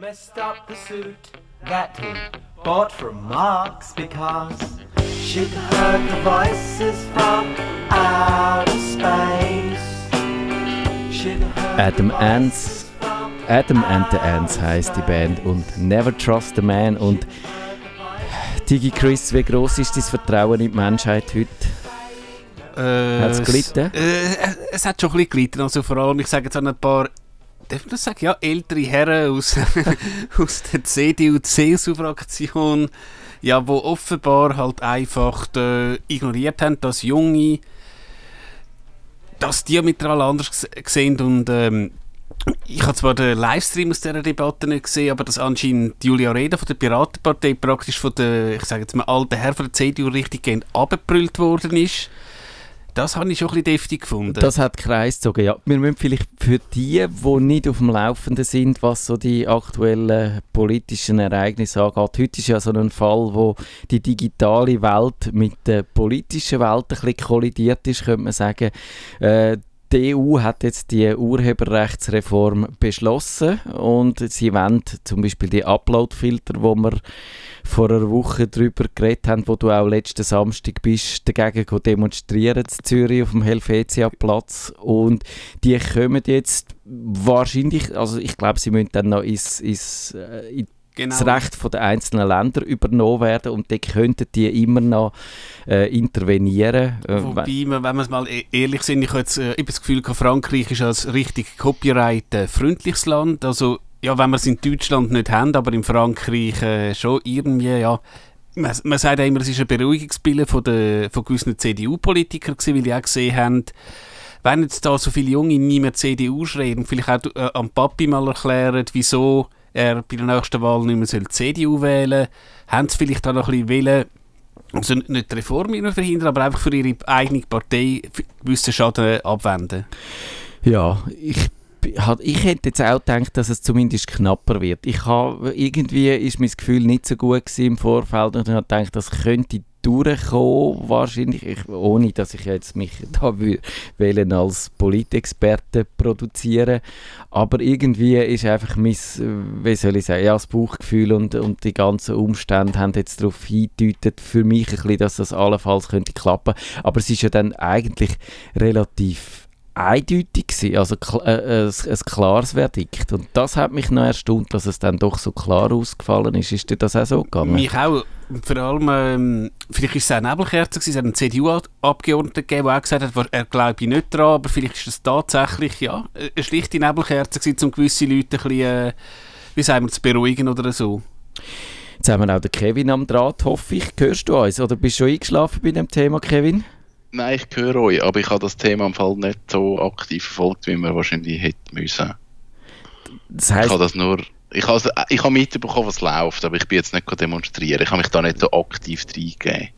Messed up the suit that he bought from Marx because she'd heard the voices from outer space. She'd heard Adam the Ants. Adam and the Ants heisst die Band und Never Trust a Man. Und Digi Chris, wie gross ist dein Vertrauen in die Menschheit heute? Äh, Hat's gelitten? Äh, es hat schon ein bisschen gelitten. Also vor allem, ich sage jetzt an ein paar, darf man das sagen? Ja, ältere Herren aus, aus der CDU-CSU-Fraktion, ja, wo offenbar halt einfach äh, ignoriert haben, dass Junge, die diametral anders sehen und ähm, ich habe zwar den Livestream aus dieser Debatte nicht gesehen, aber dass anscheinend Julia Reda von der Piratenpartei praktisch von der, ich sage jetzt mal, alten Herr von der CDU richtig gehend abgebrüllt worden ist. Das habe ich schon ein bisschen deftig gefunden. Das hat Kreis gezogen, ja. Wir müssen vielleicht für die, die nicht auf dem Laufenden sind, was so die aktuellen politischen Ereignisse angeht. Heute ist ja so ein Fall, wo die digitale Welt mit der politischen Welt ein bisschen kollidiert ist, könnte man sagen. Äh, die EU hat jetzt die Urheberrechtsreform beschlossen und sie wollen zum Beispiel die Uploadfilter, wo wir vor einer Woche darüber geredet haben, wo du auch letzten Samstag bist, dagegen demonstrieren in Zürich auf dem Helvetia-Platz. Und die kommen jetzt wahrscheinlich, also ich glaube, sie müssen dann noch ins, ins, äh, in genau. das Recht von der einzelnen Länder übernommen werden und dann könnten die immer noch äh, intervenieren. Äh, Wobei, man, wenn wir es mal e- ehrlich sind, ich habe jetzt äh, das Gefühl, Frankreich ist als richtig copyright-freundliches Land. Also, ja, wenn wir es in Deutschland nicht haben, aber in Frankreich äh, schon irgendwie, ja. Man, man sagt ja immer, es ist ein Beruhigungsbild von, der, von gewissen CDU-Politikern weil die auch gesehen haben, wenn jetzt da so viele Junge nicht mehr CDU schreiben, vielleicht auch äh, am Papi mal erklären, wieso er bei der nächsten Wahl nicht mehr soll CDU wählen soll, haben sie vielleicht auch noch ein bisschen wollen, also nicht- die Reform verhindern, aber einfach für ihre eigene Partei gewissen Schaden abwenden. Ja, ich, ich hätte jetzt auch gedacht, dass es zumindest knapper wird. Ich habe, irgendwie ist mein Gefühl nicht so gut im Vorfeld und ich habe gedacht, das könnte durchkommen, wahrscheinlich, ich, ohne dass ich jetzt mich da wählen als Politexperte produzieren. Aber irgendwie ist einfach mein, wie soll ich sagen, ja, das Bauchgefühl und, und die ganzen Umstände haben jetzt darauf hingedeutet, für mich ein bisschen, dass das allenfalls könnte klappen. Aber es ist ja dann eigentlich relativ eindeutig gewesen, also äh, ein, ein klares Verdikt. Und das hat mich noch erstaunt, dass es dann doch so klar ausgefallen ist. Ist dir das auch so gegangen? Mich auch, vor allem, ähm, vielleicht ist es eine Nebelkerze gewesen, es hat einen CDU-Abgeordneten gegeben, der auch gesagt hat, er glaube nicht dran, aber vielleicht ist es tatsächlich, ja, eine schlichte Nebelkerze gewesen, um gewisse Leute ein bisschen, äh, wie sagen wir, zu beruhigen oder so. Jetzt haben wir auch den Kevin am Draht, hoffe ich. Hörst du uns? Oder bist du schon eingeschlafen bei dem Thema, Kevin? Nein, ich höre euch, aber ich habe das Thema im Fall nicht so aktiv verfolgt, wie man wahrscheinlich hätte müssen. Das Ich heisst, habe das nur, ich habe, ich habe mitbekommen, was läuft, aber ich bin jetzt nicht demonstrieren. Ich habe mich da nicht so aktiv reingegeben.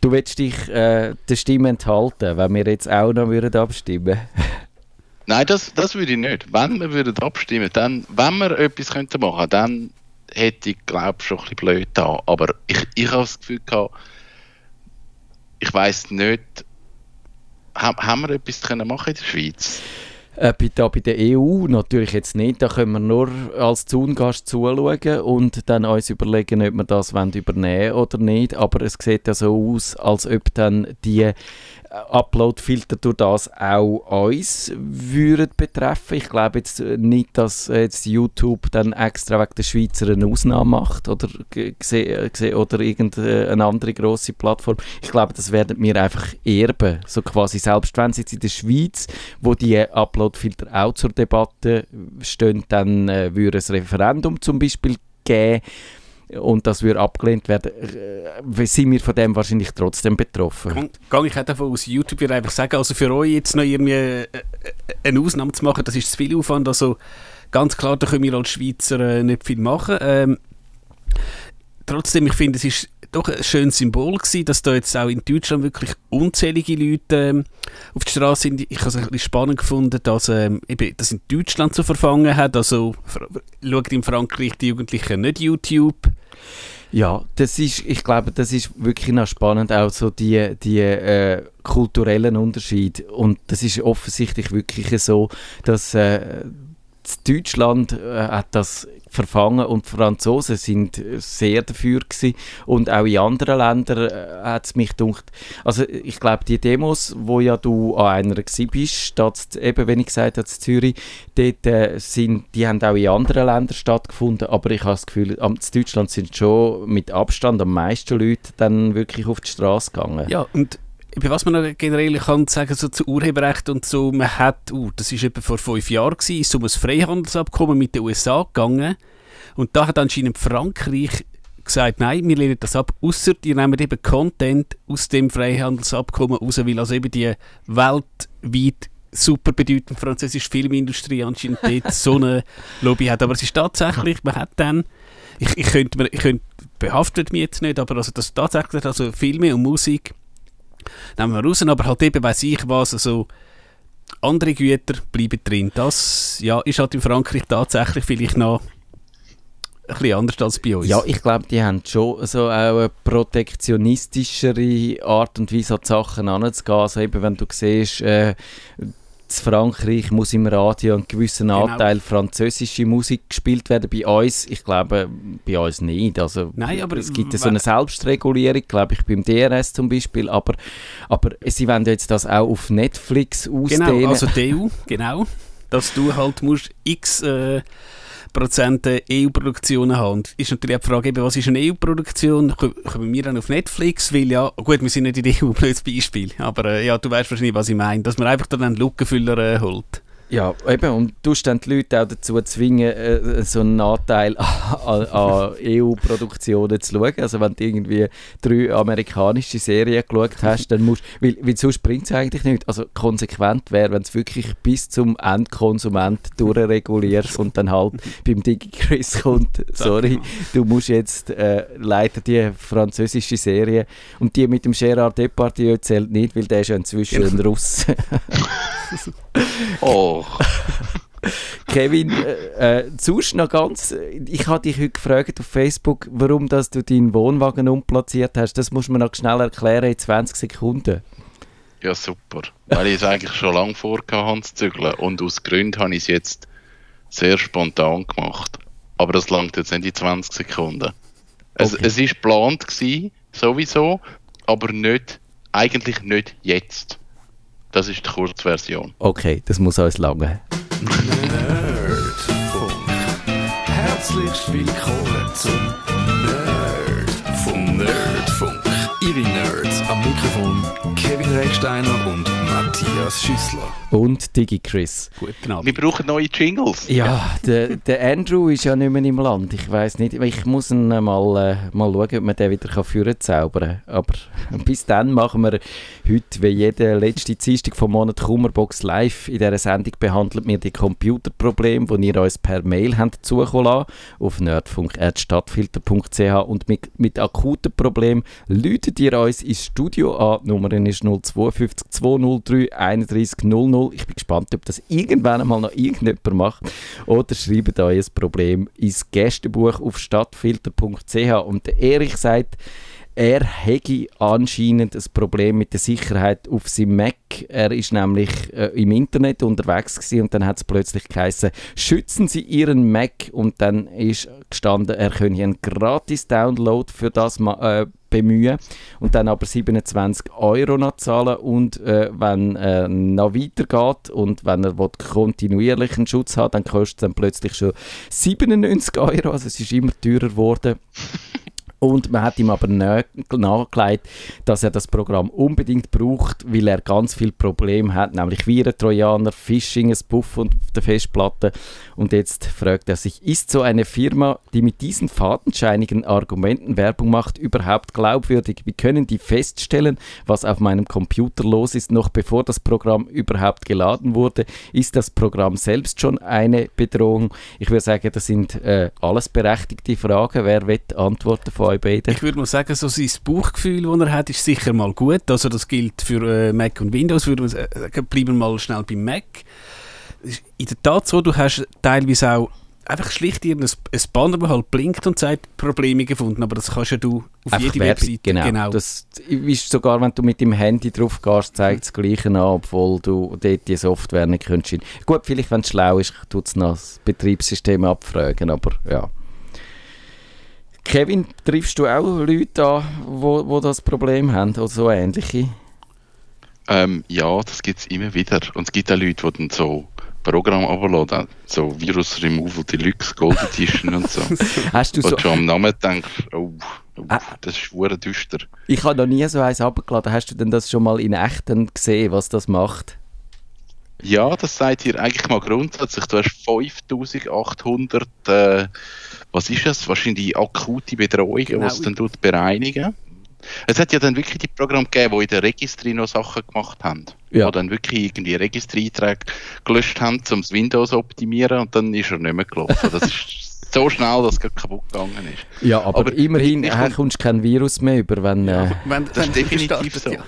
du willst dich äh, der Stimme enthalten, wenn wir jetzt auch noch würden abstimmen Nein, das, das würde ich nicht. Wenn wir würden abstimmen, dann, wenn wir etwas könnten machen, dann hätte ich, glaube ich, schon ein bisschen blöd da. Aber ich, ich habe das Gefühl gehabt, ich weiß nicht, ha- haben wir etwas können machen in der Schweiz? Äh, bei, da, bei der EU natürlich jetzt nicht. Da können wir nur als Zaungast zuschauen und dann uns überlegen, ob wir das wollen übernehmen oder nicht. Aber es sieht ja so aus, als ob dann die Upload-Filter durch das auch uns würden betreffen. Ich glaube jetzt äh, nicht, dass äh, jetzt YouTube dann extra wegen der Schweizer eine Ausnahme macht oder, äh, oder irgendeine andere grosse Plattform. Ich glaube, das werden wir einfach erben. So quasi, selbst wenn es jetzt in der Schweiz, wo die Upload-Filter auch zur Debatte stehen, dann äh, würde es Referendum zum Beispiel geben und das würde abgelehnt werden, äh, sind wir von dem wahrscheinlich trotzdem betroffen. Gehe ich auch davon aus, YouTube würde einfach sagen, also für euch jetzt noch irgendwie äh, äh, eine Ausnahme zu machen, das ist zu viel Aufwand, also ganz klar, da können wir als Schweizer nicht viel machen. Ähm, trotzdem, ich finde, es ist doch ein schönes Symbol gewesen, dass da jetzt auch in Deutschland wirklich unzählige Leute ähm, auf die Straße sind. Ich habe es ein bisschen spannend gefunden, dass ähm, das in Deutschland so verfangen hat. Also schaut in Frankreich die Jugendlichen nicht YouTube. Ja, das ist, ich glaube, das ist wirklich noch spannend, auch so die, die äh, kulturellen Unterschiede. Und das ist offensichtlich wirklich so, dass äh, Deutschland äh, hat das verfangen und die Franzosen sind sehr dafür gewesen. und auch in anderen Ländern äh, hat es mich gedacht, also ich glaube die Demos, wo ja du an einer gewesen bist, dort, eben wenn ich gesagt habe, Zürich, dort äh, sind, die haben auch in anderen Ländern stattgefunden, aber ich habe das Gefühl, in Deutschland sind schon mit Abstand am meisten Leute dann wirklich auf die Straße gegangen. Ja, und über was man generell kann sagen so zu Urheberrecht und so, man hat, uh, das ist etwa vor fünf Jahren gewesen, ist um ein Freihandelsabkommen mit den USA gegangen und da hat anscheinend Frankreich gesagt, nein, wir lehnen das ab, außer die nehmen eben Content aus dem Freihandelsabkommen raus, weil also eben die weltweit super bedeutende französische Filmindustrie anscheinend dort so eine Lobby hat. Aber es ist tatsächlich, man hat dann, ich, ich könnte, ich könnte behaftet mich jetzt nicht, aber also das tatsächlich, also Filme und Musik nehmen wir raus, aber halt eben weiß ich was, also andere Güter bleiben drin. Das ja, ist halt in Frankreich tatsächlich vielleicht noch ein bisschen anders als bei uns. Ja, ich glaube, die haben schon so auch eine protektionistischere Art und Weise an die Sachen anzugehen. Also eben, wenn du siehst, äh, in Frankreich muss im Radio ein gewisser genau. Anteil französische Musik gespielt werden. Bei uns, ich glaube, bei uns nicht. Also, Nein, aber es gibt ja so eine Selbstregulierung, glaube ich, beim DRS zum Beispiel. Aber, aber sie wollen jetzt das auch auf Netflix ausdehnen. Genau, also EU, genau. Dass du halt musst x... Äh, Prozent EU-Produktionen haben. Und ist natürlich auch die Frage, was ist eine EU-Produktion? Kommen wir dann auf Netflix? Weil ja, gut, wir sind nicht in der EU, blödes Beispiel. Aber äh, ja, du weißt wahrscheinlich, was ich meine. Dass man einfach dann einen Lückenfüller äh, holt. Ja, eben, und du dann die Leute auch dazu zwingen, äh, so einen Anteil an, an EU-Produktionen zu schauen. Also wenn du irgendwie drei amerikanische Serien geschaut hast, dann musst weil, weil sonst bringt es eigentlich nicht. Also konsequent wäre, wenn du wirklich bis zum Endkonsument durchregulierst und dann halt beim DigiChris kommt, sorry, du musst jetzt äh, leider die französische Serie und die mit dem Gérard Depardieu zählt nicht, weil der ist ja inzwischen ein Russ. oh. Kevin, äh, äh, sonst noch ganz, ich habe dich heute gefragt auf Facebook, warum dass du deinen Wohnwagen umplatziert hast. Das muss man noch schnell erklären in 20 Sekunden. Ja, super. Weil ich es eigentlich schon lange vorgehabt zu zügeln und aus Gründen habe ich es jetzt sehr spontan gemacht. Aber das langt jetzt nicht in 20 Sekunden. Es, okay. es ist geplant gewesen, sowieso, aber nicht, eigentlich nicht jetzt. Das ist die Kurzversion. Okay, das muss uns lange. Nerdfunk. Herzlich willkommen zum Nerd Nerdfunk. Ihre Nerds am Mikrofon Kevin Recksteiner und Matthias Schüssler. Und Digi Chris. Guten Abend. Wir brauchen neue Jingles. Ja, der, der Andrew ist ja nicht mehr im Land. Ich weiß nicht, ich muss ihn mal, äh, mal schauen, ob man den wieder führen zaubern kann. Aber bis dann machen wir heute, wie jede letzte Dienstag vom Monat Kummerbox live. In dieser Sendung behandelt wir die Computerprobleme, die ihr uns per Mail habt zukommen lassen, auf nerdfunk.stadtfilter.ch und mit, mit akuten Problemen läutet ihr uns ins Studio an. Die Nummer ist 052 203 31 00. Ich bin gespannt, ob das irgendwann einmal noch irgendjemand macht. Oder schreibt euch ein Problem ins Gästebuch auf stadtfilter.ch. Und der Erich sagt, er hätte anscheinend ein Problem mit der Sicherheit auf seinem Mac. Er ist nämlich äh, im Internet unterwegs gewesen und dann hat es plötzlich geheißen, schützen Sie Ihren Mac und dann ist gestanden, er könne einen Gratis-Download für das äh, bemühen und dann aber 27 Euro noch zahlen und äh, wenn er noch weitergeht und wenn er kontinuierlichen Schutz hat, dann kostet es dann plötzlich schon 97 Euro, also es ist immer teurer geworden. Und man hat ihm aber nachgelegt, dass er das Programm unbedingt braucht, weil er ganz viele Probleme hat, nämlich Viren, Trojaner, Phishing, ein Buff auf der Festplatte. Und jetzt fragt er sich, ist so eine Firma, die mit diesen fadenscheinigen Argumenten Werbung macht, überhaupt glaubwürdig? Wie können die feststellen, was auf meinem Computer los ist, noch bevor das Programm überhaupt geladen wurde? Ist das Programm selbst schon eine Bedrohung? Ich würde sagen, das sind äh, alles berechtigte Fragen. Wer wird antworten von euch beiden? Ich würde mal sagen, so sein Bauchgefühl, das er hat, ist sicher mal gut. Also das gilt für äh, Mac und Windows. Würde man sagen, bleiben wir mal schnell beim Mac. In der Tat so, du hast teilweise auch einfach schlicht ein, ein Banner, das halt blinkt und sagt, Probleme gefunden, aber das kannst ja du auf Einfach jede Werbung, Webseite. Genau. Das ist sogar, wenn du mit dem Handy drauf gehst, zeigt es das Gleiche an, obwohl du dort die Software nicht könntest. Gut, vielleicht, wenn es schlau ist, tut es noch das Betriebssystem abfragen, aber ja. Kevin, triffst du auch Leute an, wo, wo das Problem haben oder so ähnliche? Ähm, ja, das gibt es immer wieder. Und es gibt auch Leute, die dann so Programm runterladen, so Virus Removal Deluxe, Gold Edition und so. Hast du Wo so... schon am Namen denkst, oh, oh Ah. das ist schwer düster. Ich habe noch nie so eins abgeladen. Hast du denn das schon mal in echt dann gesehen, was das macht? Ja, das sagt ihr eigentlich mal grundsätzlich. Du hast 5800, äh, was ist das? Wahrscheinlich akute Bedrohungen, Genau. was es dann tut bereinigen. Es hat ja dann wirklich die Programme gegeben, die in der Registry noch Sachen gemacht haben. Ja. Die dann wirklich irgendwie Registry-Einträge gelöscht haben, um das Windows zu optimieren und dann ist er nicht mehr gelaufen. Das ist so schnell, dass es kaputt gegangen ist. Ja, aber, Aber immerhin ich- kommst du kein Virus mehr über, wenn... Äh, Wenn, Das wenn ist definitiv so. ja.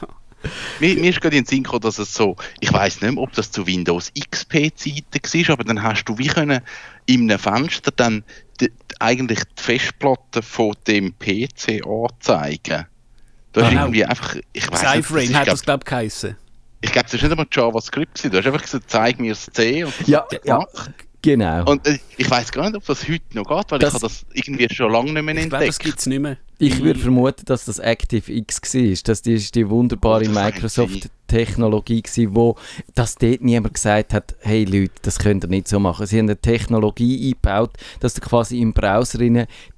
Mir, mir ist gerade in den Sinn gekommen, dass es so, ich weiß nicht mehr, ob das zu Windows XP-Zeiten war, aber dann hast du wie können in einem Fenster dann die, eigentlich die Festplatte von dem PC anzeigen. Du hast Genau. irgendwie einfach, ich weiß nicht, Cyframe hat das, glaub, glaube ich, geheissen. ich glaube, das ist nicht einmal JavaScript gewesen. Du hast einfach gesagt, zeig mir das C und das Ja, ja. genau. Und äh, ich weiß gar nicht, ob das heute noch geht, weil Das- ich habe das irgendwie schon lange nicht mehr Ich glaube, das entdeckt. gibt es nicht mehr. Ich würde vermuten, dass das ActiveX war. Das ist die wunderbare Oh, Microsoft-Technologie, wo das dort niemand gesagt hat, hey Leute, das könnt ihr nicht so machen. Sie haben eine Technologie eingebaut, dass du quasi im Browser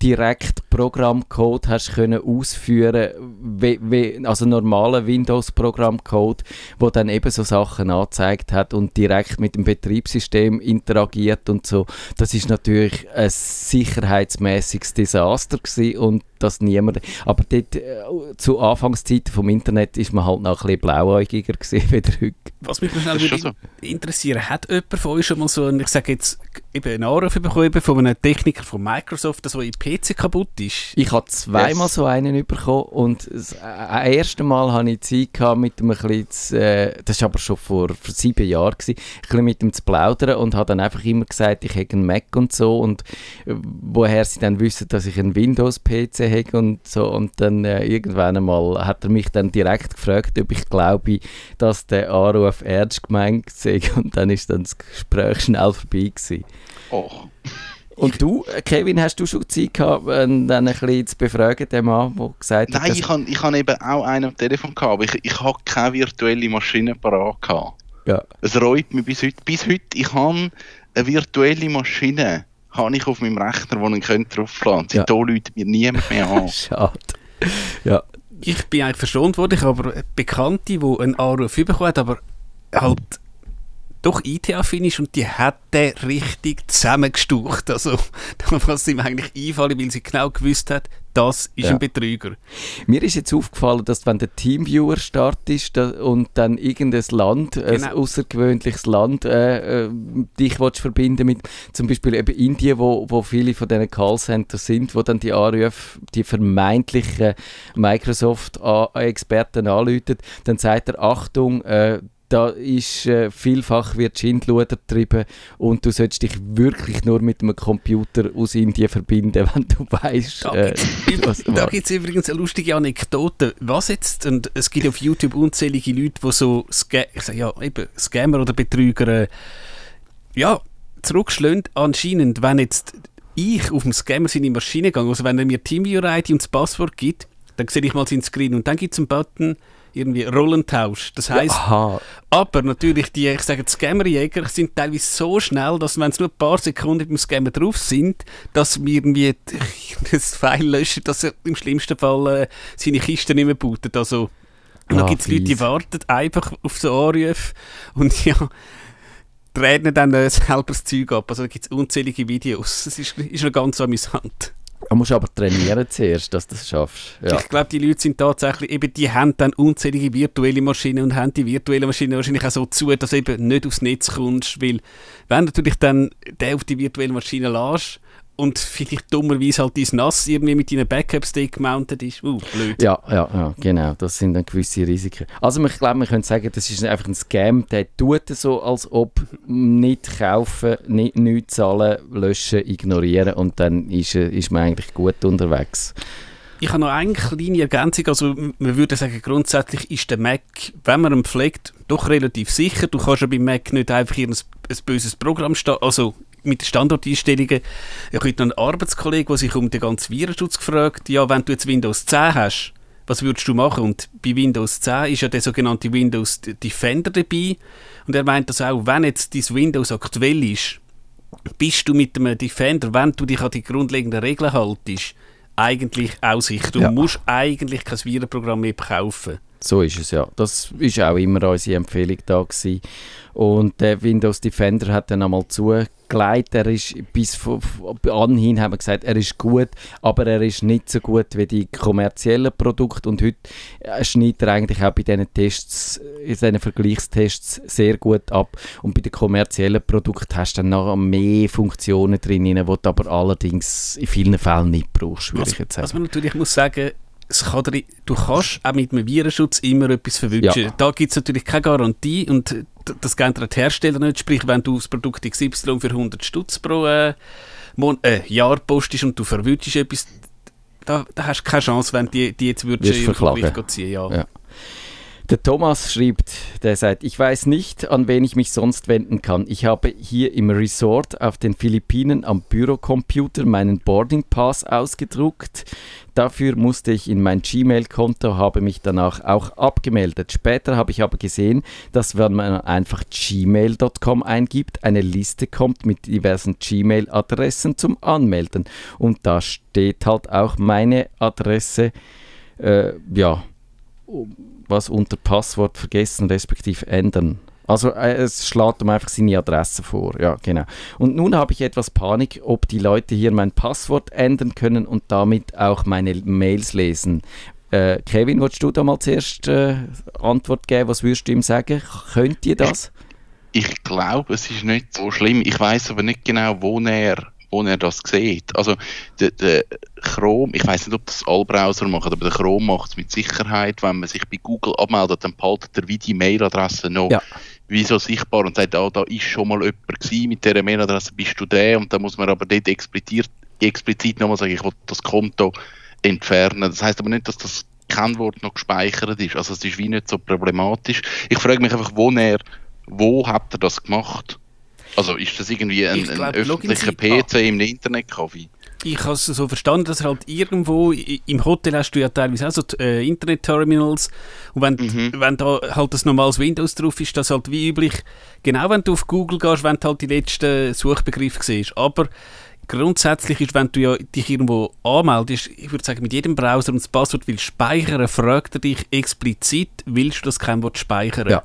direkt Programmcode hast können ausführen, wie, wie, also normalen Windows-Programmcode, wo dann eben so Sachen angezeigt hat und direkt mit dem Betriebssystem interagiert und so. Das ist natürlich ein sicherheitsmäßiges Desaster gewesen und das niemand. Aber dort, äh, zu Anfangszeiten vom Internet ist man halt noch ein bisschen blauäugiger gewesen wie heute. Was mich schnell schon interessieren, hat jemand von euch schon mal so einen, ich sage jetzt, eben einen Anruf bekommen von einem Techniker von Microsoft, dass so ein PC kaputt ist? Ich habe zweimal Yes. so einen bekommen und das äh, erste Mal hatte ich Zeit gehabt, mit dem ein bisschen zu, äh, das war aber schon vor, vor sieben Jahren, gewesen, ein bisschen mit ihm zu plaudern und habe dann einfach immer gesagt, ich hätte einen Mac und so und äh, woher sie dann wissen, dass ich einen Windows-PC habe und so und dann äh, irgendwann einmal hat er mich dann direkt gefragt, ob ich glaube, dass der Anruf ernst gemeint sei und dann ist dann das Gespräch schnell vorbei gewesen. Oh. Und du, Kevin, hast du schon Zeit gehabt, äh, dann ein bisschen zu befragen, den Mann, der gesagt hat, Nein, ich habe ich hab eben auch einen am Telefon gehabt, aber ich, ich habe keine virtuelle Maschine parat gehabt. Ja. Es reut mich bis heute. Bis heute, ich habe eine virtuelle Maschine habe ich auf meinem Rechner, wo ich könnte draufladen könnte. Ja. Seitdem läutet mir niemand mehr an. Schade. Ja, Ich bin eigentlich verschont worden, ich habe aber Bekannte, die einen Anruf bekommen hat, aber halt doch IT-affin ist und die hat den richtig zusammengestaucht. Also, was ihm eigentlich einfallen, weil sie genau gewusst hat, das ist Ja. ein Betrüger. mir ist jetzt aufgefallen, dass wenn der Teamviewer startet und dann irgendein Land, ein Genau. außergewöhnliches Land, äh, äh, dich willst verbinden mit zum Beispiel eben Indien, wo, wo viele von diesen Callcenters sind, wo dann die Anrufe, die vermeintlichen Microsoft-Experten anrufen, dann sagt er, Achtung, äh, da ist äh, vielfach wird Schindluder getrieben und du solltest dich wirklich nur mit einem Computer aus Indien verbinden, wenn du weißt, Da äh, gibt es übrigens eine lustige Anekdote. Was jetzt, und es gibt auf YouTube unzählige Leute, die so Sca ich sag, ja, eben, Scammer oder Betrüger äh, ja, zurückschlagen. Anscheinend, wenn jetzt ich auf dem Scammer seine Maschine gehe, also wenn er mir TeamViewer-ID und das Passwort gibt, dann sehe ich mal seinen Screen und dann gibt es einen Button, irgendwie Rollentausch. Das heisst, Aha, aber natürlich, die, ich sage, die Scammerjäger sind teilweise so schnell, dass wenn es nur ein paar Sekunden mit dem Scammer drauf sind, dass wir irgendwie das File löschen, dass er im schlimmsten Fall äh, seine Kiste nicht mehr bootet. Also, Ah, gibt es Leute, die warten einfach auf so Anrufe und ja, treten dann äh, selber das Zeug ab. Also da gibt es unzählige Videos. Das ist, ist noch ganz amüsant. Du musst aber trainieren zuerst, dass du das schaffst. Ja. Ich glaube, die Leute sind tatsächlich, eben, die haben dann unzählige virtuelle Maschinen und haben die virtuelle Maschine wahrscheinlich auch so zu, dass du eben nicht aufs Netz kommst, weil wenn natürlich dann auf die virtuelle Maschine lässt und vielleicht dummerweise halt dein Nass irgendwie mit deinem Backup-Stick gemountet ist. Uh, blöd. Ja, ja, ja, genau. Das sind dann gewisse Risiken. Also ich glaube, man könnte sagen, das ist einfach ein Scam, der tut so, als ob nicht kaufen, nicht, nicht zahlen, löschen, ignorieren und dann ist, äh, ist man eigentlich gut unterwegs. Ich habe noch eine kleine Ergänzung. Also, man würde sagen, grundsätzlich ist der Mac, wenn man ihn pflegt, doch relativ sicher. Du kannst ja beim Mac nicht einfach ein, ein böses Programm starten. Also, mit den Standardeinstellungen. Ich habe einen Arbeitskollegen, der sich um den ganzen Virenschutz gefragt ja, wenn du jetzt Windows 10 hast, was würdest du machen? Und bei Windows 10 ist ja der sogenannte Windows Defender dabei. Und er meint dass auch, wenn jetzt dein Windows aktuell ist, bist du mit dem Defender, wenn du dich an die grundlegenden Regeln haltest, eigentlich auch sicher. Du ja. musst eigentlich kein Virenprogramm mehr kaufen. So ist es ja. Das ist auch immer unsere Empfehlung da gewesen. Und der Windows Defender hat dann einmal zugelegt. Er ist bis anhin haben wir gesagt, er ist gut, aber er ist nicht so gut wie die kommerziellen Produkte. Und heute schneidet er eigentlich auch bei diesen Tests, in diesen Vergleichstests sehr gut ab. Und bei den kommerziellen Produkten hast du dann noch mehr Funktionen drin, die du aber allerdings in vielen Fällen nicht brauchst, würde was, ich jetzt sagen. Was man natürlich muss sagen, kann dir, du kannst auch mit einem Virenschutz immer etwas verwünschen. Ja. Da gibt es natürlich keine Garantie und das kennt der Hersteller nicht. Sprich, wenn du das Produkt XY für 100 Stutz pro äh, äh, Jahr postest und du verwünschst etwas, da, da hast du keine Chance, wenn die, die jetzt würdest du Vergleich ziehen. Ja. ja. Der Thomas schreibt, der sagt, ich weiß nicht, an wen ich mich sonst wenden kann. Ich habe hier im Resort auf den Philippinen am Bürocomputer meinen Boarding Pass ausgedruckt. Dafür musste ich in mein Gmail-Konto, habe mich danach auch abgemeldet. Später habe ich aber gesehen, dass wenn man einfach gmail.com eingibt, eine Liste kommt mit diversen Gmail-Adressen zum Anmelden. Und da steht halt auch meine Adresse, äh, ja, was unter Passwort vergessen respektive ändern. Also äh, es schlägt ihm einfach seine Adresse vor, ja genau. Und nun habe ich etwas Panik, ob die Leute hier mein Passwort ändern können und damit auch meine Mails lesen. Äh, Kevin, willst du da mal zuerst äh, Antwort geben? Was würdest du ihm sagen? Könnt ihr das? Ich, ich glaube, es ist nicht so schlimm. Ich weiß aber nicht genau, wo er wo er das sieht. Also der, der Chrome, ich weiß nicht, ob das alle Browser machen, aber der Chrome macht es mit Sicherheit, wenn man sich bei Google abmeldet, dann behaltet er wie die Mailadresse noch ja. wie so sichtbar und sagt, ah, da ist schon mal jemand gewesen, mit dieser Mailadresse bist du der und dann muss man aber dort explizit, explizit nochmal sagen, ich will das Konto entfernen. Das heißt aber nicht, dass das Kennwort noch gespeichert ist. Also es ist wie nicht so problematisch. Ich frage mich einfach, wo er, wo hat er das gemacht? Also ist das irgendwie ein, glaub, ein öffentlicher PC im Internetcafé? Ich habe es so verstanden, dass halt irgendwo im Hotel hast du ja teilweise auch so äh, Internet-Terminals und wenn, mhm. wenn da halt das normales Windows drauf ist, das halt wie üblich, genau wenn du auf Google gehst, wenn du halt die letzten Suchbegriffe siehst. Aber grundsätzlich ist, wenn du ja dich irgendwo anmeldest, ich würde sagen, mit jedem Browser und das Passwort willst speichern, fragt er dich explizit, willst du das Kennwort speichern? Ja.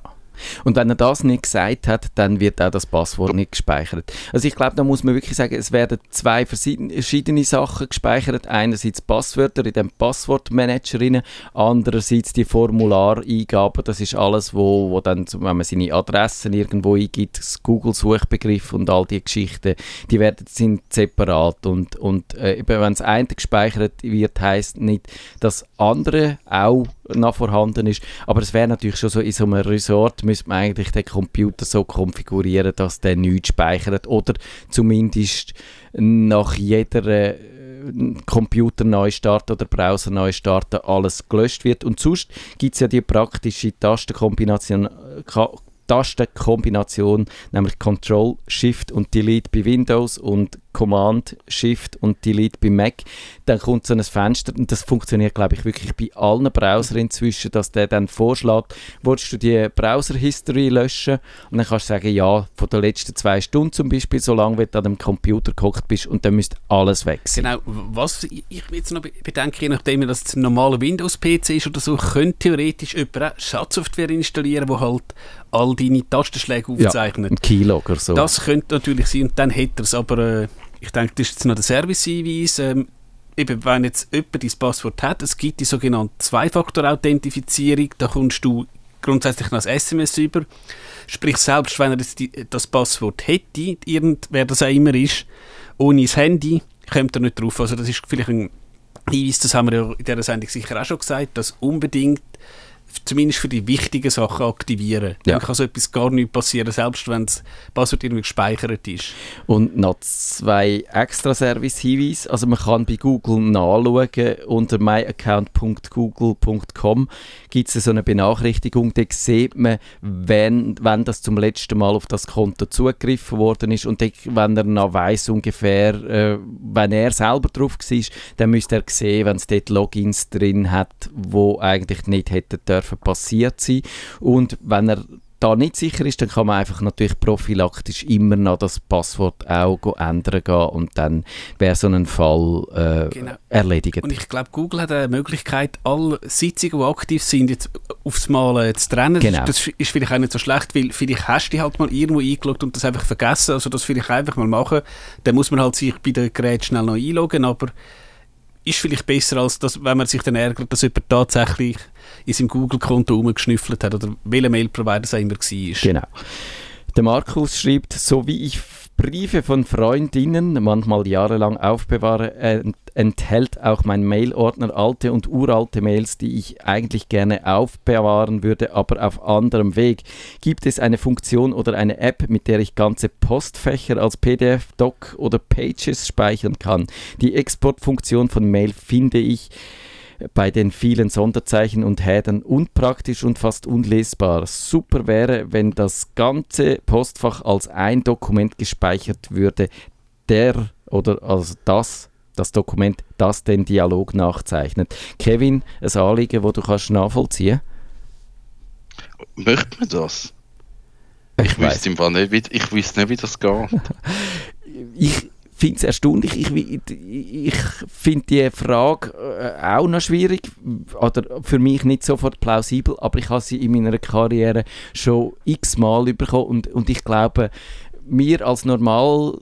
Und wenn er das nicht gesagt hat, dann wird auch das Passwort nicht gespeichert. Also ich glaube, da muss man wirklich sagen, es werden zwei verschiedene Sachen gespeichert. Einerseits Passwörter in dem Passwortmanager rein, andererseits die Formulareingaben. Das ist alles, wo, wo dann, wenn man seine Adressen irgendwo eingibt, das Google-Suchbegriff und all die Geschichten, die werden sind separat. Und, und äh, wenn das eine gespeichert wird, heißt nicht, dass andere auch noch vorhanden ist. Aber es wäre natürlich schon so, in so einem Resort müsste man eigentlich den Computer so konfigurieren, dass der nichts speichert oder zumindest nach jeder äh, Computer neu starten oder Browser neu starten alles gelöscht wird. Und sonst gibt es ja die praktische Tastenkombination, Tastenkombination, nämlich Control, Shift und Delete bei Windows und Command, Shift und Delete bei Mac, dann kommt so ein Fenster und das funktioniert, glaube ich, wirklich bei allen Browsern inzwischen, dass der dann vorschlägt, willst du die Browser-History löschen und dann kannst du sagen, ja, von den letzten zwei Stunden zum Beispiel, solange du an dem Computer gekocht bist und dann müsste alles weg sein. Genau, was ich jetzt noch bedenke, je nachdem, dass es ein normaler Windows-PC ist oder so, könnte theoretisch jemand auch Schadsoftware installieren, wo halt all deine Tastenschläge aufzeichnet. Ja, ein Keylogger so. Das könnte natürlich sein und dann hätte er es, aber äh, ich denke, das ist jetzt noch der Service-Hinweis. Ähm, eben, wenn jetzt jemand dein Passwort hat, es gibt die sogenannte Zwei-Faktor-Authentifizierung, da kommst du grundsätzlich noch ein SMS über. Sprich, selbst wenn er das, das Passwort hätte, irgend, wer das auch immer ist, ohne das Handy, kommt er nicht drauf. Also das ist vielleicht ein Hinweis, das haben wir ja in dieser Sendung sicher auch schon gesagt, dass unbedingt zumindest für die wichtigen Sachen aktivieren. Ja. Dann kann so etwas gar nicht passieren, selbst wenn das Passwort irgendwie gespeichert ist. Und noch zwei extra Service-Hinweise. Also man kann bei Google nachschauen, unter myaccount.google.com gibt es so eine Benachrichtigung, da sieht man, wenn, wenn das zum letzten Mal auf das Konto zugegriffen worden ist und dann, wenn er noch weiss ungefähr, äh, wenn er selber drauf war, dann müsste er sehen, wenn es dort Logins drin hat, wo eigentlich nicht hätten dürfen passiert sein. Und wenn er da nicht sicher ist, dann kann man einfach natürlich prophylaktisch immer noch das Passwort auch ändern gehen und dann wäre so ein Fall äh, Genau. erledigt. Und ich glaube, Google hat eine Möglichkeit, alle Sitzungen, die aktiv sind, jetzt aufs Mal äh, zu trennen. Genau. Das ist vielleicht auch nicht so schlecht, weil vielleicht hast du halt mal irgendwo eingeloggt und das einfach vergessen. Also das vielleicht einfach mal machen. Dann muss man halt sich bei der Gerät schnell noch einloggen, aber ist vielleicht besser, als das, wenn man sich dann ärgert, dass jemand tatsächlich in seinem Google-Konto rumgeschnüffelt hat oder welcher Mail-Provider es immer war. Genau. Der Markus schreibt, so wie ich Briefe von Freundinnen manchmal jahrelang aufbewahre, ent enthält auch mein Mailordner alte und uralte Mails, die ich eigentlich gerne aufbewahren würde, aber auf anderem Weg. Gibt es eine Funktion oder eine App, mit der ich ganze Postfächer als PDF, Doc oder Pages speichern kann? Die Exportfunktion von Mail finde ich bei den vielen Sonderzeichen und Hädern unpraktisch und fast unlesbar. Super wäre, wenn das ganze Postfach als ein Dokument gespeichert würde, der oder also das das Dokument, das den Dialog nachzeichnet. Kevin, ein Anliegen, wo du kannst nachvollziehen? Möchte man das? Ich, Ich wüsste im Fall nicht, wie, ich wüsste nicht, wie das geht. ich finde es erstaunlich. Ich, ich, ich finde die Frage äh, auch noch schwierig oder für mich nicht sofort plausibel, aber ich habe sie in meiner Karriere schon x-mal bekommen und, und ich glaube, wir als normal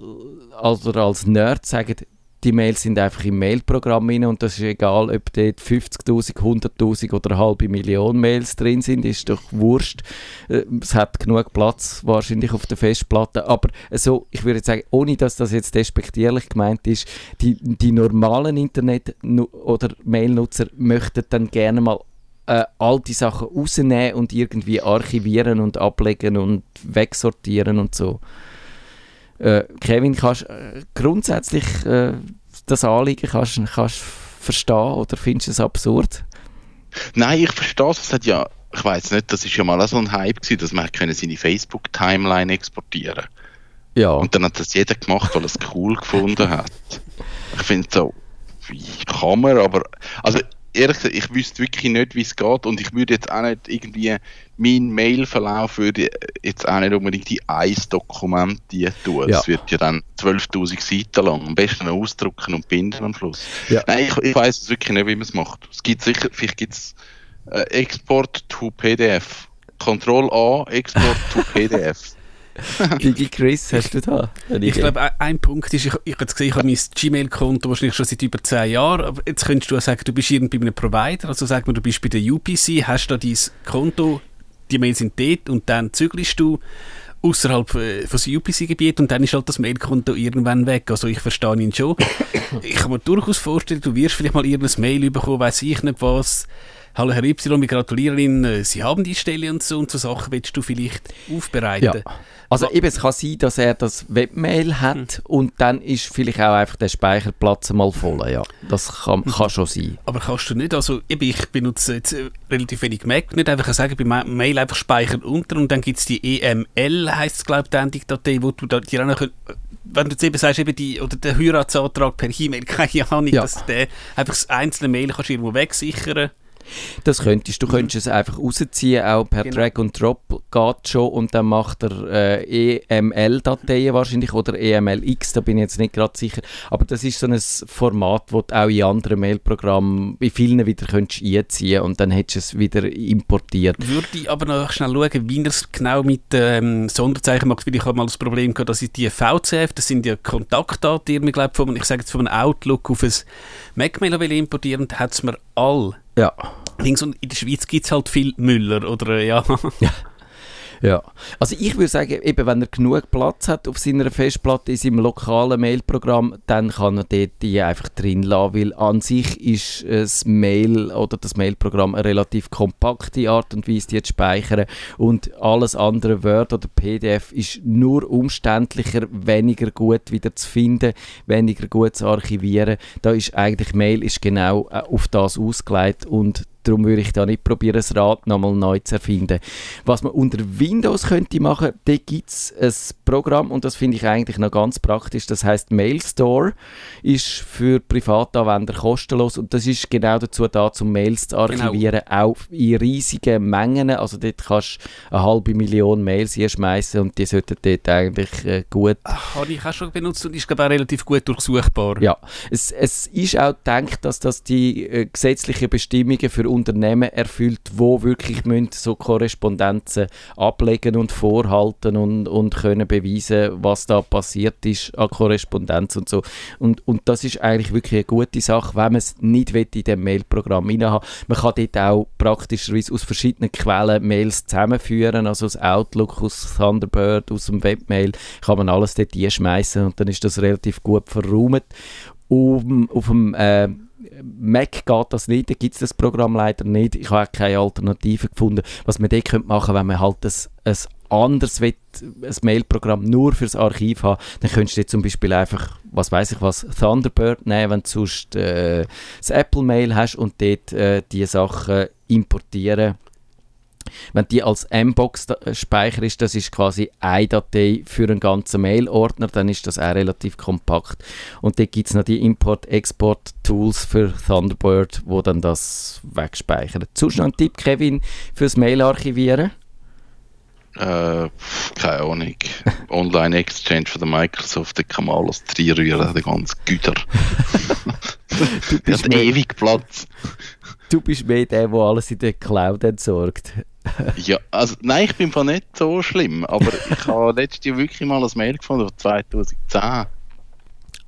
oder als Nerd sagen, die Mails sind einfach im Mailprogramm drin und das ist egal, ob dort 50'000, 100'000 oder eine halbe Million Mails drin sind, ist doch wurscht. Äh, Es hat genug Platz wahrscheinlich auf der Festplatte, aber so, ich würde sagen, ohne dass das jetzt despektierlich gemeint ist, die, die normalen Internet- oder Mailnutzer möchten dann gerne mal äh, alte Sachen rausnehmen und irgendwie archivieren und ablegen und wegsortieren und so. Äh, Kevin, kannst äh, grundsätzlich äh, das Anliegen kannst, kannst verstehen oder findest du es absurd? Nein, ich verstehe es. Es hat ja, ich weiß nicht, das ist ja mal so ein Hype gewesen, dass man können seine Facebook-Timeline exportieren Ja. Und dann hat das jeder gemacht, weil er es cool gefunden hat. Ich finde so, wie kann man, aber, also ehrlich gesagt, ich wüsste wirklich nicht, wie es geht und ich würde jetzt auch nicht irgendwie, mein Mailverlauf würde jetzt auch nicht unbedingt in ein Dokument die tun. Ja. Das wird ja dann 12'000 Seiten lang. Am besten ausdrucken und binden am Schluss. Ja. Nein, ich, ich weiß es wirklich nicht, wie man es macht. Es gibt sicher, vielleicht gibt es äh, Export to PDF. Control A, Export to PDF. Gigi Chris, hast du da? eine Ich glaube, ein- Punkt ist, ich, ich habe gesehen, ich habe mein Gmail-Konto wahrscheinlich schon seit über 10 Jahren, aber jetzt könntest du auch sagen, du bist irgendwie bei einem Provider, also sag mal, du bist bei der UPC, hast da dein Konto, die Mails sind dort und dann zügelst du außerhalb äh, von dem UPC-Gebiet und dann ist halt das Mailkonto irgendwann weg. Also ich verstehe ihn schon. ich kann mir durchaus vorstellen, du wirst vielleicht mal irgendein Mail bekommen, weiß ich nicht was. Hallo Herr Y, wir gratulieren Ihnen, Sie haben die Stelle und so und so Sachen willst du vielleicht aufbereiten. Ja. Also eben, es kann sein, dass er das Webmail hat und dann ist vielleicht auch einfach der Speicherplatz mal voll. Ja, das kann, kann schon sein. Aber kannst du nicht, also eben, ich benutze jetzt äh, relativ wenig Mac, nicht einfach sagen, bei Ma- Mail einfach speichern unter und dann gibt es die EML, heisst es glaube ich, die Enddatei, wo du da, die auch noch, könnt- wenn du jetzt eben sagst, eben die, oder der Heiratsantrag per E-Mail, keine Ahnung, Ja. dass der einfach das einzelne Mail kannst du irgendwo wegsichern. Das könntest du könntest es einfach rausziehen, auch per Genau. Drag and Drop geht schon und dann macht er äh, EML-Dateien wahrscheinlich oder EMLX, da bin ich jetzt nicht gerade sicher. Aber das ist so ein Format, das du auch in anderen Mailprogrammen, in vielen wieder könntest einziehen und dann hättest du es wieder importiert. Würde ich aber noch schnell schauen, wie er es genau mit ähm, Sonderzeichen macht, weil ich habe mal das Problem gehabt, dass ich die VCF, das sind ja Kontaktdaten, irgendwie, glaub, von, ich sage jetzt von einem Outlook auf ein Mac-Mail importieren, hat es mir all Ja. Links und in der Schweiz gibt es halt viel Müller, oder äh, ja. Ja, also ich würde sagen, eben wenn er genug Platz hat auf seiner Festplatte in seinem lokalen Mailprogramm, dann kann er dort die einfach drin lassen, weil an sich ist das Mail oder das Mailprogramm eine relativ kompakte Art und Weise, die zu speichern und alles andere Word oder PDF ist nur umständlicher, weniger gut wieder zu finden, weniger gut zu archivieren. Da ist eigentlich Mail ist genau äh, auf das ausgelegt und Darum würde ich da nicht probieren, das Rad nochmal neu zu erfinden. Was man unter Windows könnte machen, da gibt es ein Programm und das finde ich eigentlich noch ganz praktisch. Das heißt Mail Store, ist für Privatanwender kostenlos und das ist genau dazu da, um Mails zu genau. archivieren, genau. auch in riesigen Mengen. Also dort kannst du eine halbe Million Mails hier schmeißen und die sollten dort eigentlich äh, gut... Ach, habe ich auch schon benutzt und ist glaube auch relativ gut durchsuchbar. Ja, es, es ist auch gedacht, dass das die äh, gesetzlichen Bestimmungen für Unternehmen erfüllt, wo wirklich müssen so Korrespondenzen ablegen und vorhalten und, und können beweisen, was da passiert ist an Korrespondenz und so. Und, und das ist eigentlich wirklich eine gute Sache, wenn man es nicht in dem Mailprogramm haben Man kann dort auch praktischerweise aus verschiedenen Quellen Mails zusammenführen, also aus Outlook, aus Thunderbird, aus dem Webmail, kann man alles dort schmeißen und dann ist das relativ gut verräumt. Um, auf dem äh, Mac geht das nicht, da gibt es das Programm leider nicht. Ich habe keine Alternative gefunden. Was man dort machen könnte, wenn man halt ein, ein anderes will, ein Mailprogramm nur fürs Archiv haben, dann könntest du zum Beispiel einfach, was weiß ich was, Thunderbird nehmen, wenn du sonst äh, das Apple Mail hast und dort äh, die Sachen importieren wenn die als M-Box Speicher ist, das ist quasi eine Datei für einen ganzen Mail-Ordner, dann ist das auch relativ kompakt. Und dann gibt es noch die Import-Export-Tools für Thunderbird, wo dann das wegspeichern. Sonst noch ein Tipp, Kevin, fürs Mail-Archivieren? Äh, keine Ahnung. Online-Exchange von der Microsoft, da kann man alles reinrühren, den ganzen Güter. du bist ewig Platz. Du bist mehr der, der alles in der Cloud entsorgt. ja, also nein, ich bin von nicht so schlimm, aber ich habe letztes Jahr wirklich mal ein Mail gefunden von 2010.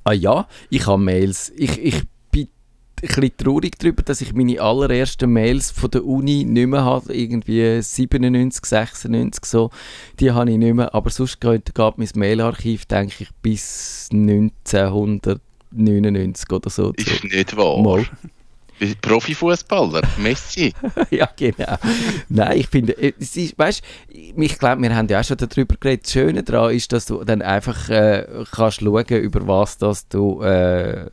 Ah ja, ich habe Mails. Ich, ich bin ein bisschen traurig darüber, dass ich meine allerersten Mails von der Uni nicht mehr habe, irgendwie 97, 96 so, die habe ich nicht mehr, aber sonst geht, geht mein Mailarchiv, denke ich, bis 1999 oder so. Ist nicht wahr. Mal. Profifußballer, Messi. ja, genau. Nein, ich finde, äh, es ist, weißt, ich glaube, wir haben ja auch schon darüber geredet. Das Schöne daran ist, dass du dann einfach äh, kannst schauen, über was das du äh,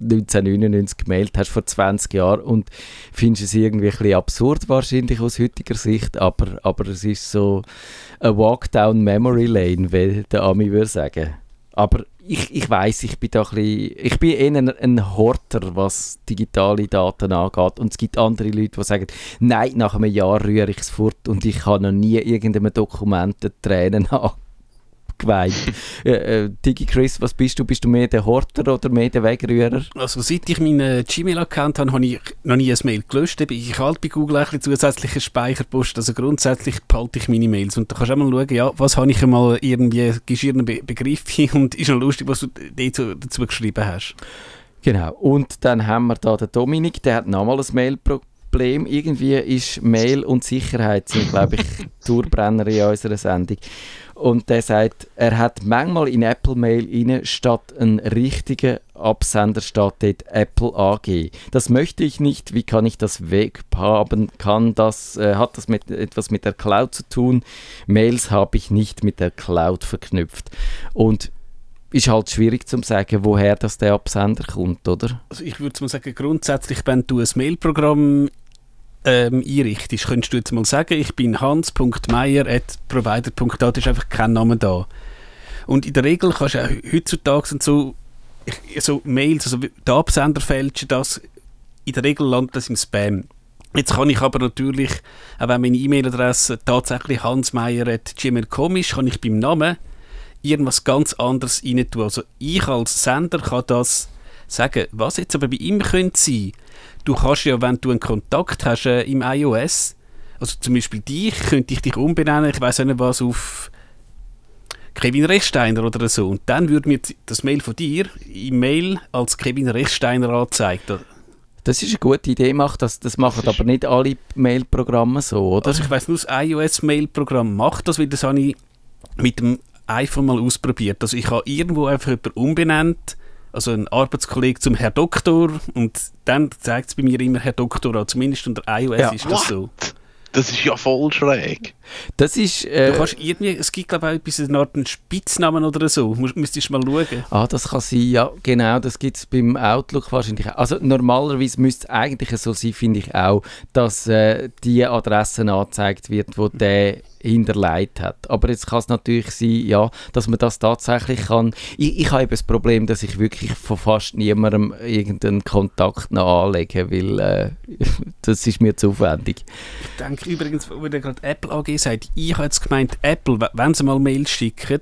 1999 gemeldet hast, vor 20 Jahren und findest es irgendwie ein bisschen absurd wahrscheinlich aus heutiger Sicht, aber, aber es ist so ein Walk down Memory Lane, wie der Ami würde sagen. Aber ich, ich weiß, ich bin da ein bisschen, ich bin eher ein, ein, Horter, was digitale Daten angeht. Und es gibt andere Leute, die sagen, nein, nach einem Jahr rühre ich es fort und ich habe noch nie irgendeinem Dokument Tränen an geweint. äh, äh, Digi Chris, was bist du? Bist du mehr der Horter oder mehr der Wegrührer? Also seit ich meinen Gmail-Account habe, habe ich noch nie ein Mail gelöscht. Ich halte bei Google ein zusätzlichen Speicherpost. Also grundsätzlich behalte ich meine Mails. Und da kannst du auch mal schauen, ja, was habe ich einmal irgendwie geschirrte Be Begriffe und ist noch lustig, was du dazu, dazu geschrieben hast. Genau. Und dann haben wir da den Dominik, der hat nochmal ein Mail Problem. Irgendwie ist Mail und Sicherheit sind, glaube ich, Tourbrenner in unserer Sendung. Und der sagt, er hat manchmal in Apple Mail rein, statt einen richtigen Absender steht dort Apple AG. Das möchte ich nicht. Wie kann ich das weghaben? Kann das, äh, hat das mit, etwas mit der Cloud zu tun? Mails habe ich nicht mit der Cloud verknüpft. Und ist halt schwierig zu sagen, woher das der Absender kommt, oder? Also ich würde mal sagen, grundsätzlich, wenn du ein Mailprogramm ähm, einrichtest, könntest du jetzt mal sagen, ich bin hans.meier.provider.at, da ist einfach kein Name da. Und in der Regel kannst du auch heutzutage und so, so Mails, also der Absender fälschen das, in der Regel landet das im Spam. Jetzt kann ich aber natürlich, auch wenn meine E-Mail-Adresse tatsächlich hansmeier.gmail.com ist, kann ich beim Namen irgendwas ganz anderes rein tun. Also ich als Sender kann das sagen. Was jetzt aber bei ihm könnte sein, du kannst ja, wenn du einen Kontakt hast äh, im iOS, also zum Beispiel dich, könnte ich dich umbenennen, ich weiß nicht was, auf Kevin Rechsteiner oder so. Und dann würde mir das Mail von dir im Mail als Kevin Rechsteiner angezeigt. Das ist eine gute Idee, macht das, das machen Das aber nicht alle Mailprogramme so, oder? Also ich weiss nur, das iOS-Mail-Programm macht das, weil das habe ich mit dem iPhone mal ausprobiert. Also ich habe irgendwo einfach jemanden umbenannt, also ein Arbeitskollege zum Herr Doktor und dann zeigt es bei mir immer Herr Doktor an. Zumindest unter iOS Ja. ist das so. Das ist ja voll schräg. Das ist... Du Äh, kannst irgendwie, es gibt glaube ich auch etwas, eine Art einen Spitznamen oder so. Müsstest du mal schauen. Ah, das kann sein, ja, genau, das gibt es beim Outlook wahrscheinlich auch. Also normalerweise müsste es eigentlich so sein, finde ich auch, dass äh, die Adresse angezeigt wird, wo der hinterlegt hat. Aber jetzt kann es natürlich sein, ja, dass man das tatsächlich kann. Ich, ich habe eben das Problem, dass ich wirklich von fast niemandem irgendeinen Kontakt noch anlege, weil äh, das ist mir zu aufwendig. Ich denke übrigens, wo ihr gerade Apple AG sagt, ich habe jetzt gemeint, Apple, we- wenn sie mal Mails schicken,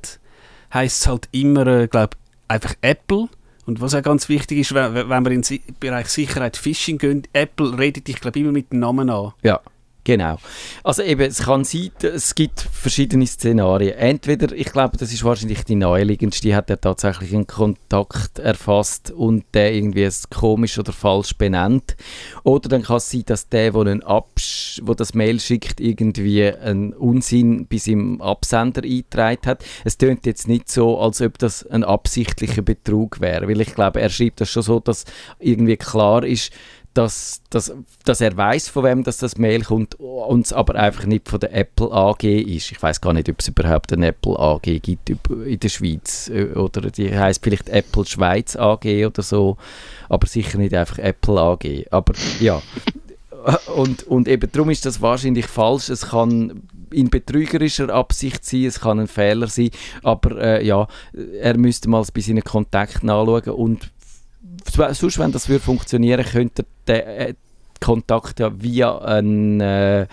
heisst es halt immer, äh, glaube einfach Apple. Und was auch ganz wichtig ist, wenn, wenn wir in den Bereich Sicherheit Phishing gehen, Apple redet dich, glaube immer mit dem Namen an. Ja, genau. Also eben, es kann sein, es gibt verschiedene Szenarien. Entweder, ich glaube, das ist wahrscheinlich die naheliegendste, die hat er tatsächlich einen Kontakt erfasst und der irgendwie es komisch oder falsch benennt. Oder dann kann es sein, dass der, der, einen Absch wo das Mail schickt, irgendwie einen Unsinn bei seinem Absender eingetragen hat. Es tönt jetzt nicht so, als ob das ein absichtlicher Betrug wäre, weil ich glaube, er schreibt das schon so, dass irgendwie klar ist, dass, dass, dass er weiß, von wem das, das Mail kommt, und es aber einfach nicht von der Apple AG ist. Ich weiß gar nicht, ob es überhaupt eine Apple AG gibt in der Schweiz. äh, Oder die heißt vielleicht Apple Schweiz AG oder so, aber sicher nicht einfach Apple AG. Aber ja. Und, und eben darum ist das wahrscheinlich falsch. Es kann in betrügerischer Absicht sein, es kann ein Fehler sein, aber äh, ja, er müsste mal bei seinen Kontakten anschauen und sonst, wenn das würde funktionieren, könnte er den äh, Kontakt ja via einen, äh,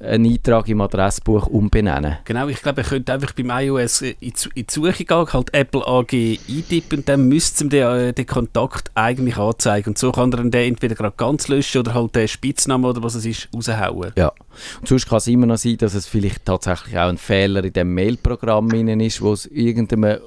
einen Eintrag im Adressbuch umbenennen. Genau, ich glaube, er könnte einfach beim iOS äh, in, die Su- in die Suche gehen, halt Apple AG eintippen und dann müsste ihm den, äh, den Kontakt eigentlich anzeigen. Und so kann er dann den entweder gerade ganz löschen oder halt den Spitznamen oder was es ist, raushauen. Ja. Und sonst kann es immer noch sein, dass es vielleicht tatsächlich auch ein Fehler in dem Mailprogramm ist, wo es irgendeinem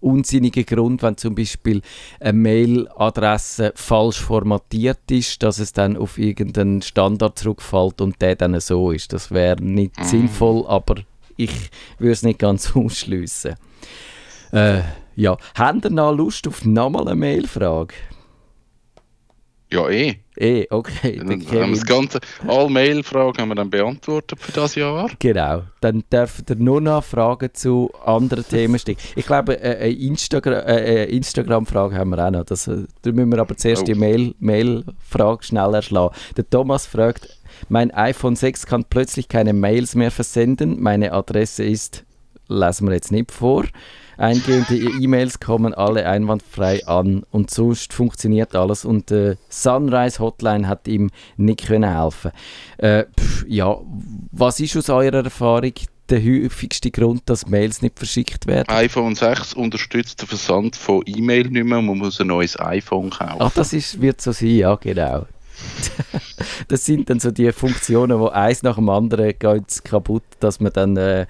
unsinnigen Grund, wenn zum Beispiel eine Mailadresse falsch formatiert ist, dass es dann auf irgendeinen Standard zurückfällt und der dann so ist. Das wäre nicht sinnvoll, aber ich würde es nicht ganz ausschliessen. Äh, ja, habt ihr noch Lust auf nochmal eine Mailfrage? Ja, eh. Eh, okay. Dann haben wir das ganze, alle Mail-Fragen haben wir dann beantwortet für das Jahr. Genau, dann dürft ihr nur noch Fragen zu anderen Themen stellen. Ich glaube, äh, eine Instagra äh, Instagram-Frage haben wir auch noch. Das, äh, da müssen wir aber zuerst Oh. die Mail- Mail-Frage schnell erschlagen. Der Thomas fragt, mein iPhone 6 kann plötzlich keine Mails mehr versenden. Meine Adresse ist, lesen wir jetzt nicht vor, eingehende E-Mails kommen alle einwandfrei an und sonst funktioniert alles und äh, Sunrise Hotline hat ihm nicht können helfen. Äh, pff, ja, was ist aus eurer Erfahrung der häufigste Grund, dass Mails nicht verschickt werden? iPhone 6 unterstützt den Versand von E-Mail nicht mehr man muss ein neues iPhone kaufen. Ach, das ist, wird so sein, ja, genau. das sind dann so die Funktionen, wo eins nach dem anderen geht kaputt, dass man dann. Äh,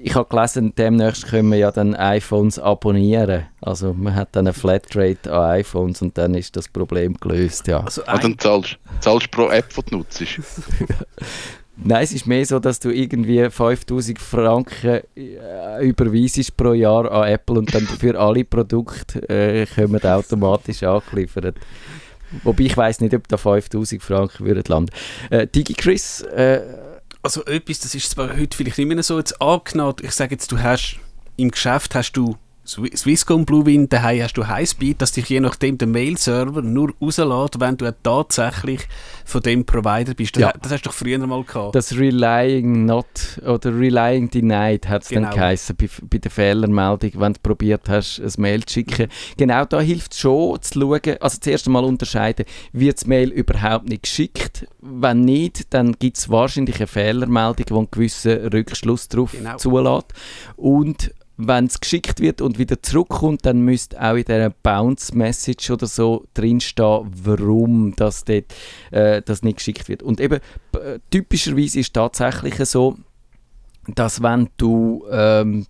ich habe gelesen, demnächst können wir ja dann iPhones abonnieren. Also man hat dann eine Flatrate an iPhones und dann ist das Problem gelöst, ja. Also Ah, dann zahlst zahlst pro App, die du nutzt. Nein, es ist mehr so, dass du irgendwie 5000 Franken äh, überweisest pro Jahr an Apple und dann für alle Produkte äh, kommen automatisch angeliefert. Wobei ich weiß nicht, ob da 5000 Franken würden landen. Äh, DigiChris, äh, also etwas, das ist zwar heute vielleicht nicht mehr so, jetzt angenommen, ich sage jetzt, du hast im Geschäft hast du Swisscom Bluewind, daheim hast du Highspeed, dass dich je nachdem der Mail-Server nur rauslässt, wenn du tatsächlich von dem Provider bist. Das, Ja. das hast du doch früher mal gehabt. das Relying Not oder Relying Denied hat es dann Genau. geheißen bei, bei der Fehlermeldung, wenn du probiert hast, ein Mail zu schicken. Genau da hilft es schon zu schauen, also zuerst einmal unterscheiden, wird das Mail überhaupt nicht geschickt? Wenn nicht, dann gibt es wahrscheinlich eine Fehlermeldung, die einen gewissen Rückschluss darauf Genau. zulässt. Und wenn es geschickt wird und wieder zurückkommt, dann müsste auch in dieser Bounce-Message oder so drinstehen, warum das, dort, äh, das nicht geschickt wird. Und eben, äh, typischerweise ist tatsächlich so, dass wenn du ähm,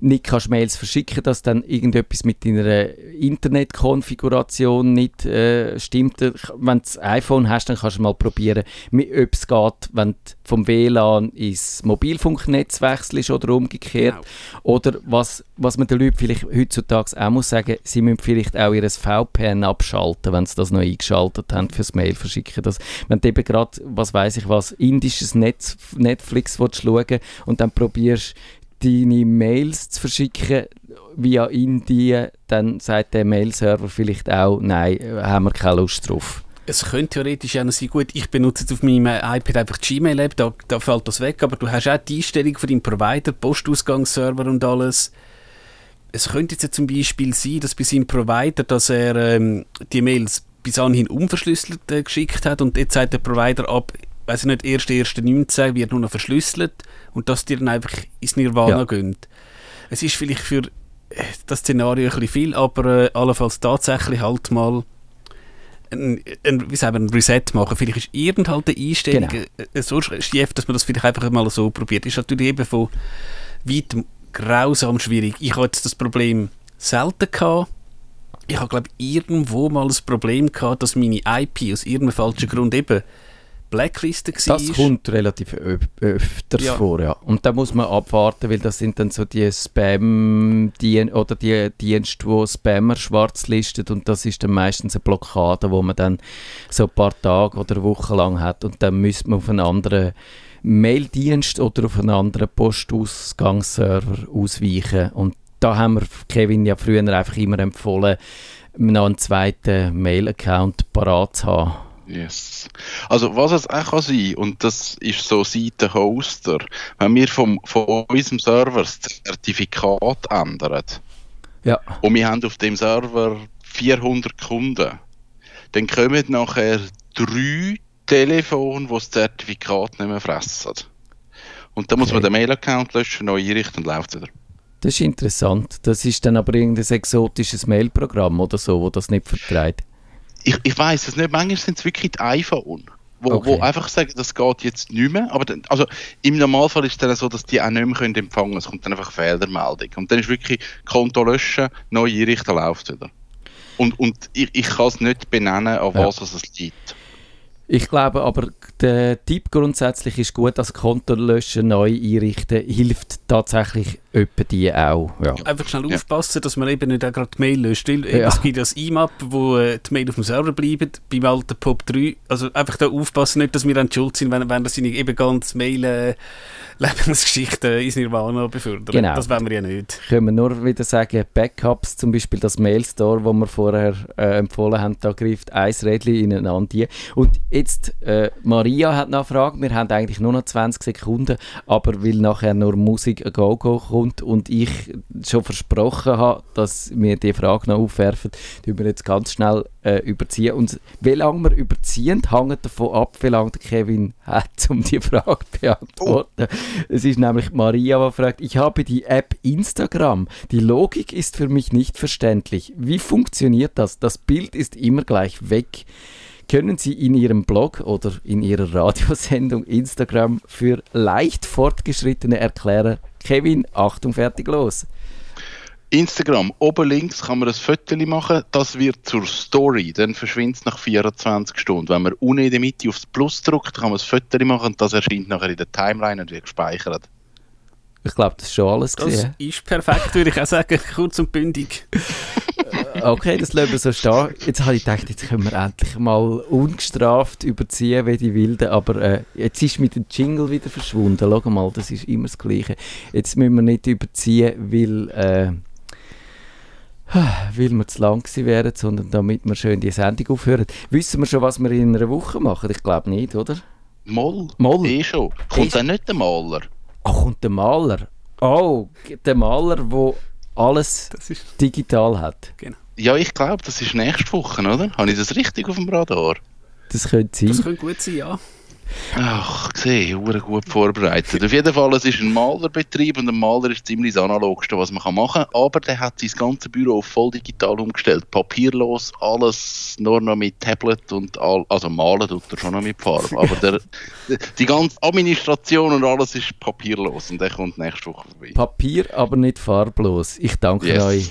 nicht kannst Mails verschicken, dass dann irgendetwas mit deiner Internetkonfiguration nicht äh, stimmt. Wenn du das iPhone hast, dann kannst du mal probieren, ob es geht, wenn du vom WLAN ins Mobilfunknetz wechselst oder umgekehrt. Genau. Oder was, was man den Leuten vielleicht heutzutage auch muss sagen, sie müssen vielleicht auch ihr VPN abschalten, wenn sie das noch eingeschaltet haben fürs Mail verschicken. Das, wenn du eben gerade, was weiß ich was, indisches Netz, Netflix willst schauen und dann probierst deine Mails zu verschicken via Indien, dann sagt der Mail-Server vielleicht auch, nein, haben wir keine Lust drauf. Es könnte theoretisch auch noch sein, gut, ich benutze jetzt auf meinem iPad einfach Gmail-App, da, da fällt das weg, aber du hast auch die Einstellung von deinem Provider, Postausgangsserver und alles. Es könnte jetzt ja zum Beispiel sein, dass bei seinem Provider, dass er ähm, die Mails bis anhin unverschlüsselt äh, geschickt hat und jetzt sagt der Provider ab, weiß ich nicht, 1.1.19 wird nur noch verschlüsselt und dass die dann einfach ins Nirvana Ja. gehen. Es ist vielleicht für äh, das Szenario ein bisschen viel, aber äh, allenfalls tatsächlich halt mal ein, ein, wie sagen wir, ein Reset machen. Vielleicht ist irgendeine Einstellung Genau. äh, so schief, dass man das vielleicht einfach mal so probiert. Ist natürlich eben von weitem grausam schwierig. Ich habe jetzt das Problem selten gehabt. Ich habe, glaube ich, irgendwo mal das Problem gehabt, dass meine IP aus irgendeinem falschen Grund eben blacklisted war. Das kommt relativ öfters Ja. vor, ja. Und da muss man abwarten, weil das sind dann so die Spam -Dien oder die Dienste, wo Spammer schwarz listet und das ist dann meistens eine Blockade, wo man dann so ein paar Tage oder Wochen lang hat und dann müsste man auf einen anderen Maildienst oder auf einen anderen Postausgangsserver ausweichen und da haben wir Kevin ja früher einfach immer empfohlen, noch einen zweiten Mail-Account parat zu haben. Yes. Also was es auch kann sein, und das ist so Seite Hoster, wenn wir vom, von unserem Server das Zertifikat ändern Ja. und wir haben auf dem Server 400 Kunden, dann kommen nachher drei Telefone, die das Zertifikat nicht mehr fressen. Und dann muss Okay. man den Mail-Account löschen, neu einrichten und läuft wieder. Das ist interessant. Das ist dann aber irgendein exotisches Mailprogramm oder so, wo das nicht vertreibt. Ich, ich weiß es nicht, manchmal sind es wirklich die iPhone. Wo, Okay. wo einfach sagen, das geht jetzt nicht mehr. Aber dann, also im Normalfall ist es dann so, dass die auch nicht mehr können empfangen können. Es kommt dann einfach Fehlermeldung. Und dann ist wirklich Konto löschen, neu einrichten, läuft wieder. Und, und ich, ich kann es nicht benennen, an Ja. was es liegt. Ich glaube aber, der Tipp grundsätzlich ist gut, das Konto löschen, neu einrichten, hilft tatsächlich öppe die auch. Ja. Einfach schnell Ja. aufpassen, dass man eben nicht auch gerade die Mail löscht. Weil Ja. Es gibt das IMAP, wo äh, die Mail auf dem Server bleibt, beim alten POP 3. Also einfach da aufpassen, nicht, dass wir dann schuld sind, wenn, wenn das seine eben ganz Mail äh, Lebensgeschichte ins Nirvana befördern. Genau. Das wollen wir ja nicht. Können wir nur wieder sagen, Backups, zum Beispiel das Mailstore, wo wir vorher äh, empfohlen haben, da greift ein Rädchen ineinander. Und jetzt, äh, Maria hat noch eine Frage, wir haben eigentlich nur noch 20 Sekunden, aber weil nachher nur Musik a Go-Go kommt und ich schon versprochen habe, dass wir die Frage noch aufwerfen, tun wir jetzt ganz schnell äh, überziehen. Und wie lange wir überziehen, hängt davon ab, wie lange Kevin hat, um die Frage zu beantworten. Es ist nämlich Maria, die fragt, ich habe die App Instagram. Die Logik ist für mich nicht verständlich. Wie funktioniert das? Das Bild ist immer gleich weg. Können Sie in Ihrem Blog oder in Ihrer Radiosendung Instagram für leicht Fortgeschrittene erklären? Kevin, Achtung, fertig, los. Instagram, oben links kann man ein Foto machen, das wird zur Story, dann verschwindet es nach 24 Stunden. Wenn man unten in der Mitte aufs Plus drückt, kann man ein Foto machen und das erscheint nachher in der Timeline und wird gespeichert. Ich glaube, das ist schon alles Das gesehen. ist perfekt, würde ich auch sagen. Kurz und bündig. Okay, das lassen wir so stehen. Jetzt habe ich gedacht, jetzt können wir endlich mal ungestraft überziehen wie die Wilden, aber äh, jetzt ist mit dem Jingle wieder verschwunden. Schau mal, das ist immer das Gleiche. Jetzt müssen wir nicht überziehen, weil, äh, weil wir zu lang gewesen wären, sondern damit wir schön die Sendung aufhören. Wissen wir schon, was wir in einer Woche machen? Ich glaube nicht, oder? Moll, Moll. eh schon. Kommt Eh dann nicht der Maler? Ach, kommt der Maler. Oh, der Maler, der alles Das ist digital hat. Ja, ich glaube, das ist nächste Woche, oder? Habe ich das richtig auf dem Radar? Das könnte sein. Das könnte gut sein, ja. Ach, gesehen, hure gut vorbereitet. Auf jeden Fall, es ist ein Malerbetrieb und ein Maler ist ziemlich das Analogste, was man machen kann. Aber der hat sein ganzes Büro auf voll digital umgestellt. Papierlos, alles nur noch mit Tablet und all, also malen tut er schon noch mit Farbe. Aber der, die ganze Administration und alles ist papierlos und der kommt nächste Woche vorbei. Papier, aber nicht farblos. Ich danke Yes. euch.